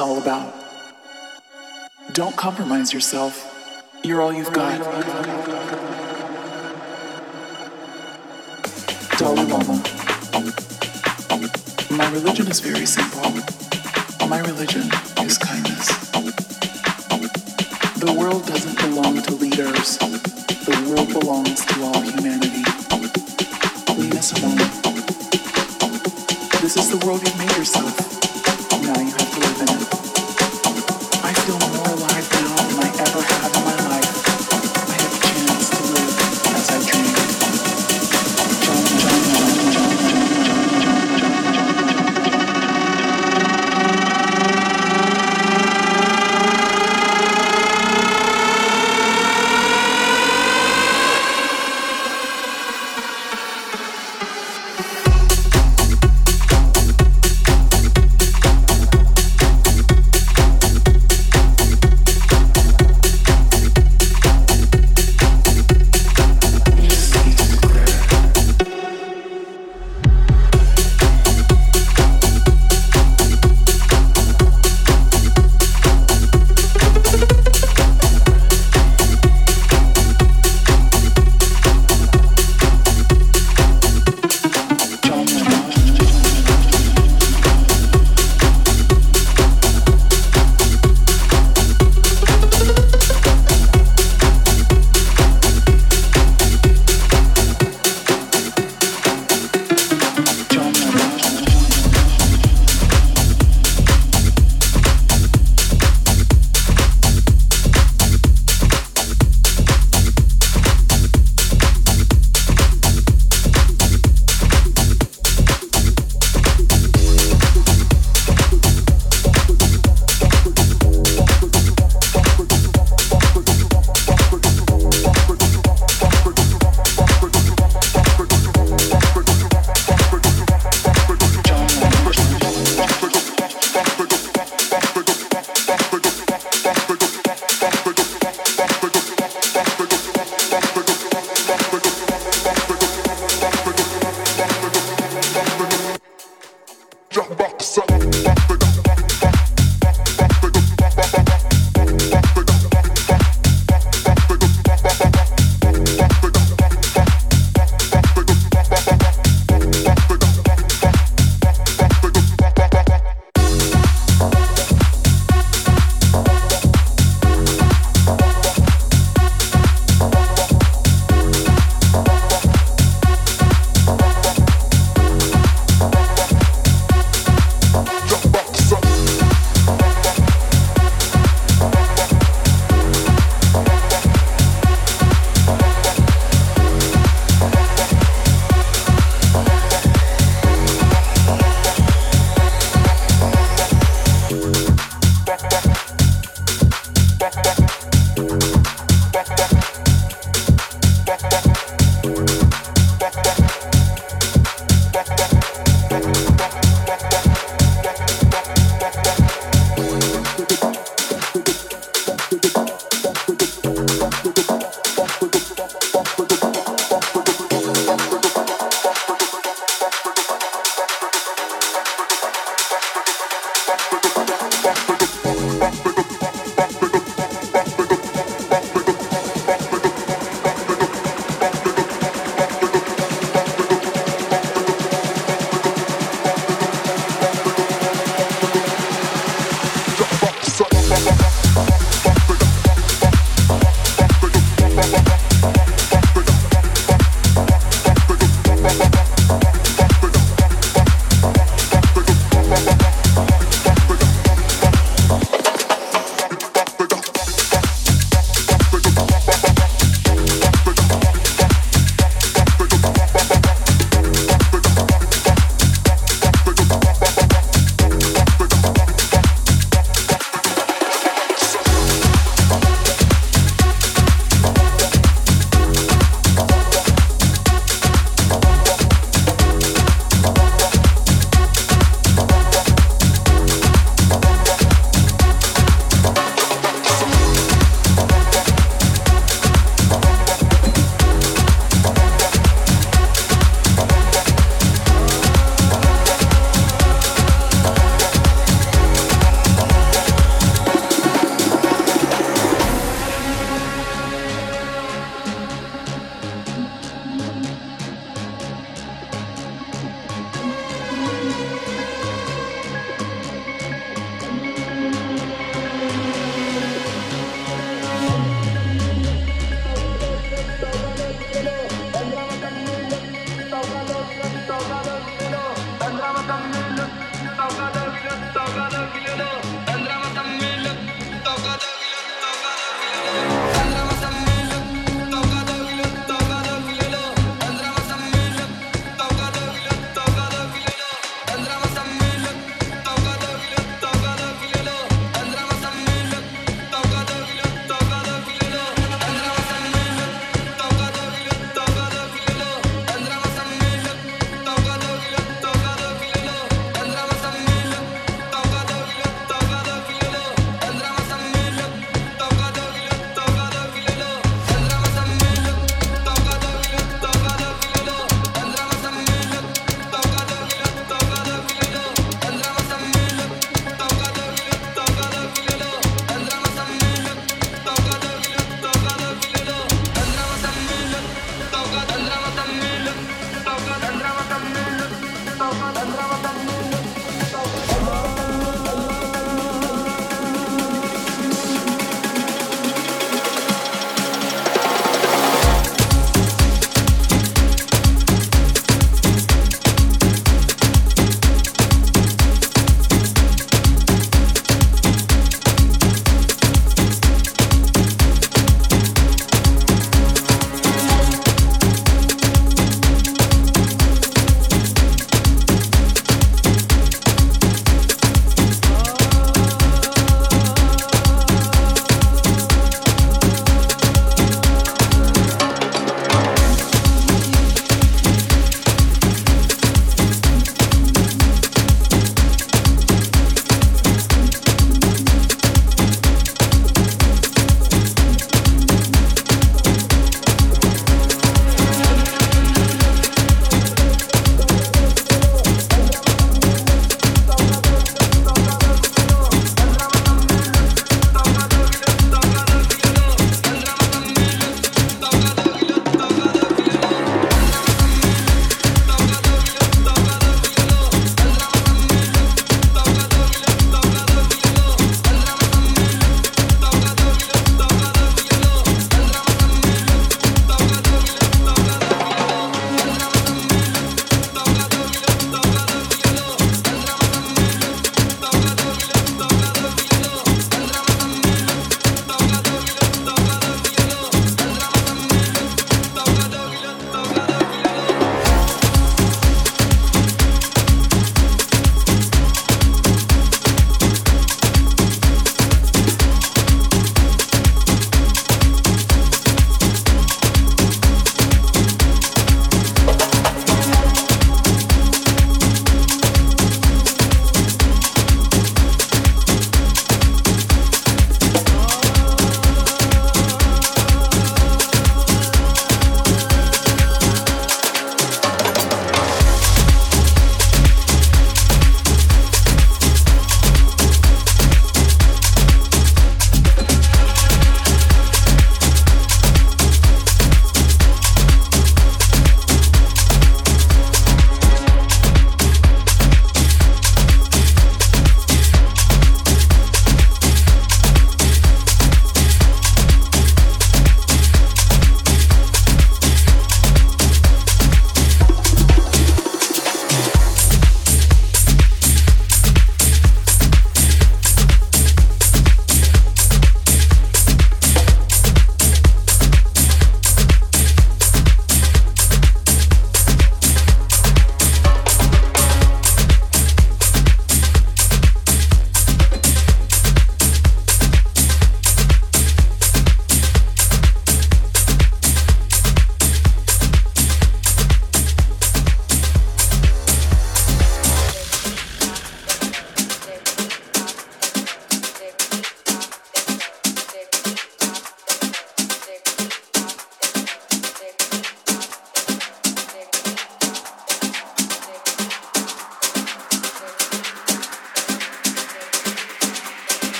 all about. Don't compromise yourself. You're all you've got. Dalai Lama. My religion is very simple. My religion is kindness. The world doesn't belong to leaders. The world belongs to all humanity. Leave us alone. This is the world you've made yourself knowing how to live in it.